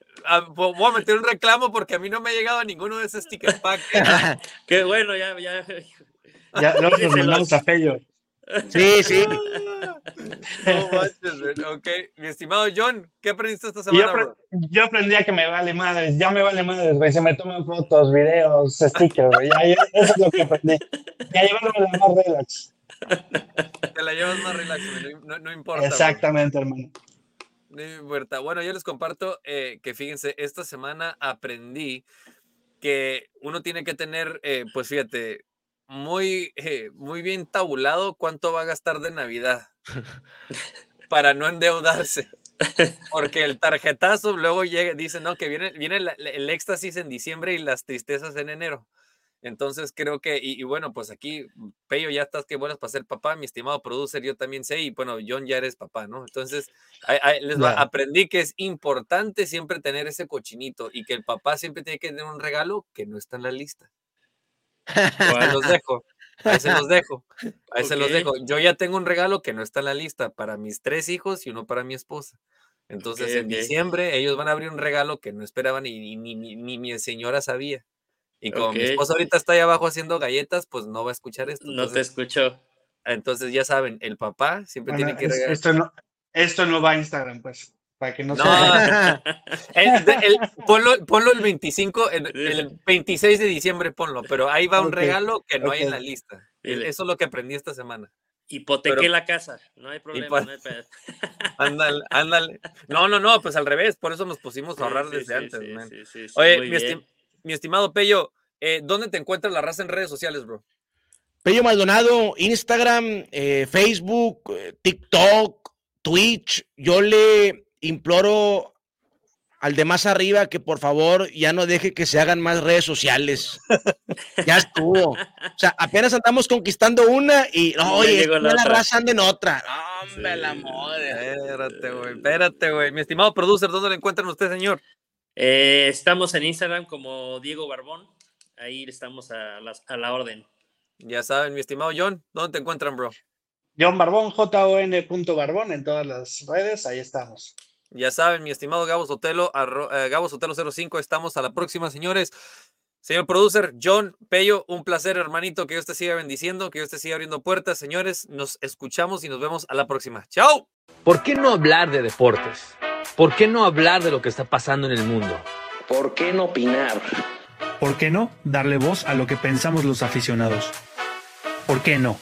voy a meter un reclamo porque a mí no me ha llegado ninguno de esos sticker packs. Qué bueno, ya, ya. Ya los mandamos a Fello. Sí, sí. ok, mi estimado John, ¿qué aprendiste esta semana? Yo, aprendí a que me vale madres, ya me vale madres, güey. Se me toman fotos, videos, stickers, güey. eso es lo que aprendí. Ya llevarme la más relax. Te la llevas más relax, no, no, importa. Exactamente, hermano. No importa. Bueno, yo les comparto eh, que fíjense, esta semana aprendí que uno tiene que tener, eh, pues fíjate, muy, eh, muy bien tabulado cuánto va a gastar de Navidad para no endeudarse. Porque el tarjetazo luego llega, dice, no, que viene, viene el, éxtasis en diciembre y las tristezas en enero. Entonces creo que, y, bueno, pues aquí, Peyo, ya estás que buenas para ser papá, mi estimado producer, yo también sé, y bueno, John ya eres papá, ¿no? Entonces, les aprendí que es importante siempre tener ese cochinito y que el papá siempre tiene que tener un regalo que no está en la lista ahí los dejo. Ahí se los dejo. Ahí se los dejo. Yo ya tengo un regalo que no está en la lista para mis tres hijos y uno para mi esposa. Entonces, en diciembre, ellos van a abrir un regalo que no esperaban y ni, ni, mi señora sabía. Y como mi esposa ahorita está ahí abajo haciendo galletas, pues no va a escuchar esto. no te escucho. Entonces, ya saben, el papá siempre tiene que regalar. Esto no, esto no va a Instagram, pues para que no, no el, ponlo, el 25, el, 26 de diciembre ponlo, pero ahí va un regalo que no hay en la lista. Eso es lo que aprendí esta semana. Hipotequé la casa, no hay problema. No ándale, ándale. No, no, no, pues al revés, por eso nos pusimos a ahorrar desde antes. Oye, mi, estimado Pello, eh, ¿dónde te encuentras la raza en redes sociales, bro? Pello Maldonado, Instagram, eh, Facebook, eh, TikTok, Twitch. Yo le imploro al de más arriba que por favor ya no deje que se hagan más redes sociales. ya estuvo. O sea, apenas andamos conquistando una y no, oye, la, la raza anda en otra. Hombre, la madre. Espérate, güey. Espérate, güey. Mi estimado producer, ¿dónde lo encuentran usted, señor? Eh, estamos en Instagram como Diego Barbón. Ahí estamos a, a la orden. Ya saben, mi estimado John, ¿dónde te encuentran, bro? John Barbón, J-O-N.barbón en todas las redes, ahí estamos. Ya saben, mi estimado Gabo Sotelo, eh, Gabo Sotelo 05, estamos a la próxima, señores. Señor producer, John Pello, un placer, hermanito, que Dios te siga bendiciendo, que Dios te siga abriendo puertas. Señores, nos escuchamos y nos vemos a la próxima. ¡Chao! ¿Por qué no hablar de deportes? ¿Por qué no hablar de lo que está pasando en el mundo? ¿Por qué no opinar? ¿Por qué no darle voz a lo que pensamos los aficionados? ¿Por qué no?